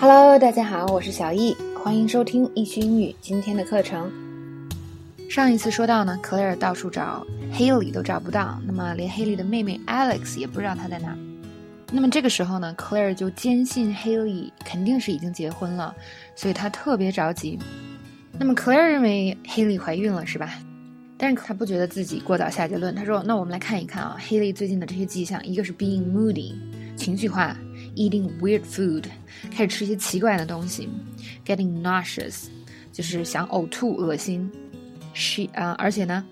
Hello，大家好，我是小易，欢迎收听易趣英语今天的课程。上一次说到呢，Claire 到处找 Haley 都找不到，那么连 Haley 的妹妹 Alex 也不知道她在哪。那么这个时候呢，Claire 就坚信 Haley 肯定是已经结婚了，所以她特别着急。那么 Claire 认为 Haley 怀孕了，是吧？但是她不觉得自己过早下结论。她说：“那我们来看一看啊，Haley 最近的这些迹象，一个是 being moody，情绪化；eating weird food，开始吃一些奇怪的东西；getting nauseous，就是想呕吐、恶心。She 啊，而且呢，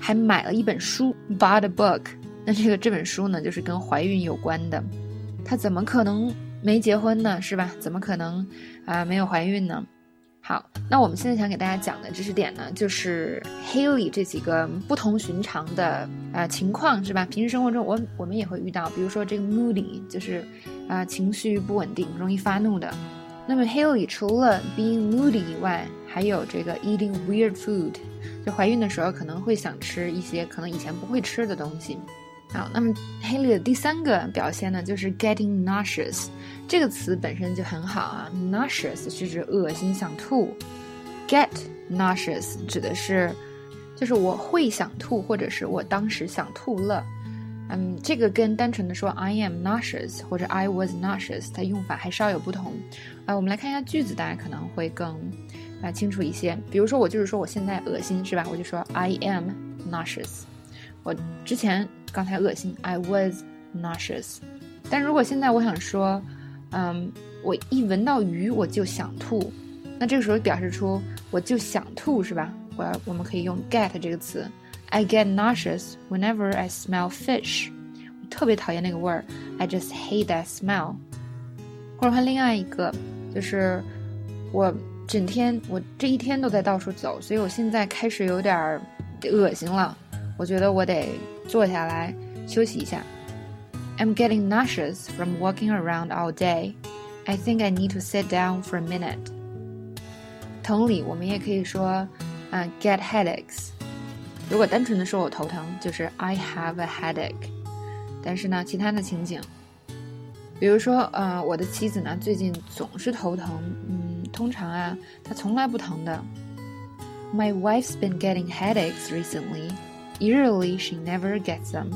还买了一本书，bought a book。那这个这本书呢，就是跟怀孕有关的。她怎么可能没结婚呢？是吧？怎么可能啊没有怀孕呢？”好，那我们现在想给大家讲的知识点呢，就是 Haley 这几个不同寻常的呃情况，是吧？平时生活中，我我们也会遇到，比如说这个 moody，就是啊情绪不稳定，容易发怒的。那么 Haley 除了 being moody 以外，还有这个 eating weird food，就怀孕的时候可能会想吃一些可能以前不会吃的东西。好，那么 Haley 的第三个表现呢，就是 getting nauseous。这个词本身就很好啊，nauseous 是指恶心想吐，get nauseous 指的是就是我会想吐，或者是我当时想吐了。嗯，这个跟单纯的说 I am nauseous 或者 I was nauseous，它用法还稍有不同。啊，我们来看一下句子，大家可能会更啊清楚一些。比如说，我就是说我现在恶心，是吧？我就说 I am nauseous。我之前刚才恶心，I was nauseous。但如果现在我想说，嗯，我一闻到鱼我就想吐，那这个时候表示出我就想吐是吧？我要我们可以用 get 这个词，I get nauseous whenever I smell fish。我特别讨厌那个味儿，I just hate that smell。或者换另外一个，就是我整天我这一天都在到处走，所以我现在开始有点恶心了。我觉得我得坐下来休息一下。I'm getting nauseous from walking around all day. I think I need to sit down for a minute. 同理，我们也可以说，啊、uh,，get headaches。如果单纯的说我头疼，就是 I have a headache。但是呢，其他的情景，比如说，呃，我的妻子呢最近总是头疼，嗯，通常啊，她从来不疼的。My wife's been getting headaches recently. Usually she never gets them.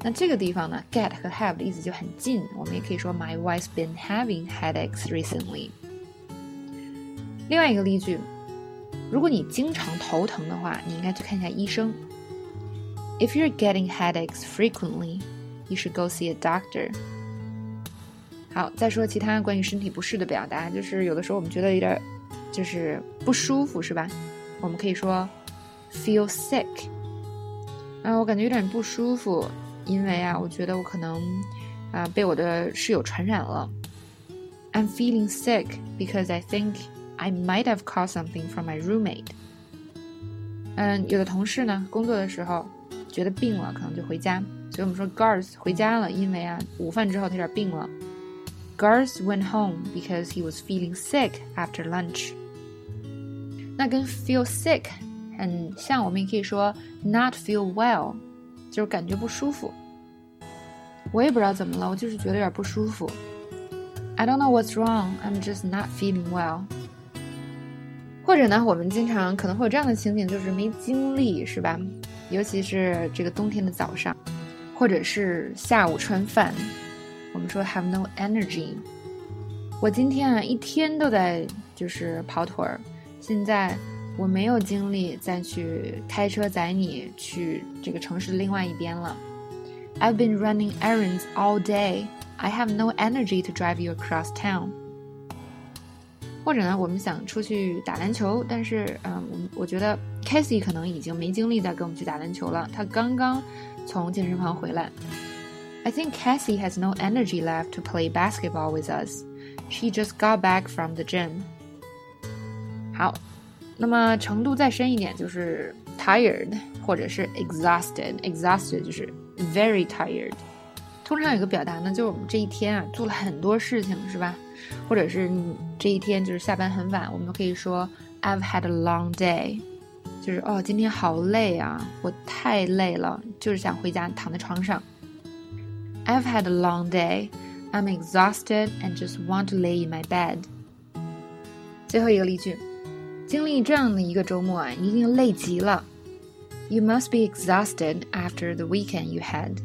那这个地方呢，get 和 have 的意思就很近，我们也可以说 My wife's been having headaches recently。另外一个例句，如果你经常头疼的话，你应该去看一下医生。If you're getting headaches frequently, you should go see a doctor。好，再说其他关于身体不适的表达，就是有的时候我们觉得有点就是不舒服，是吧？我们可以说 feel sick。啊，我感觉有点不舒服，因为啊，我觉得我可能啊被我的室友传染了。I'm feeling sick because I think I might have caught something from my roommate。嗯，有的同事呢，工作的时候觉得病了，可能就回家。所以我们说 Garth 回家了，因为啊，午饭之后他有点病了。Garth went home because he was feeling sick after lunch。那跟 feel sick 嗯像，我们也可以说 not feel well，就是感觉不舒服。我也不知道怎么了，我就是觉得有点不舒服。I don't know what's wrong. I'm just not feeling well. 或者呢，我们经常可能会有这样的情景，就是没精力，是吧？尤其是这个冬天的早上，或者是下午吃完饭，我们说 have no energy。我今天啊一天都在就是跑腿儿，现在我没有精力再去开车载你去这个城市的另外一边了。I've been running errands all day. I have no energy to drive you across town. 或者呢，我们想出去打篮球，但是，嗯，我我觉得 Casey 可能已经没精力再跟我们去打篮球了。他刚刚从健身房回来。I think Cassie has no energy left to play basketball with us. She just got back from the gym. 好， 那么程度再深一点，就是 tired 或者是 exhausted。exhausted 就是 very tired。通常有个表达呢，就是我们这一天啊做了很多事情，是吧？或者是这一天就是下班很晚，我们都可以说 I've had a long day，就是哦今天好累啊，我太累了，就是想回家躺在床上。I've had a long day. I'm exhausted and just want to lay in my bed。最后一个例句，经历这样的一个周末啊，一定累极了。You must be exhausted after the weekend you had。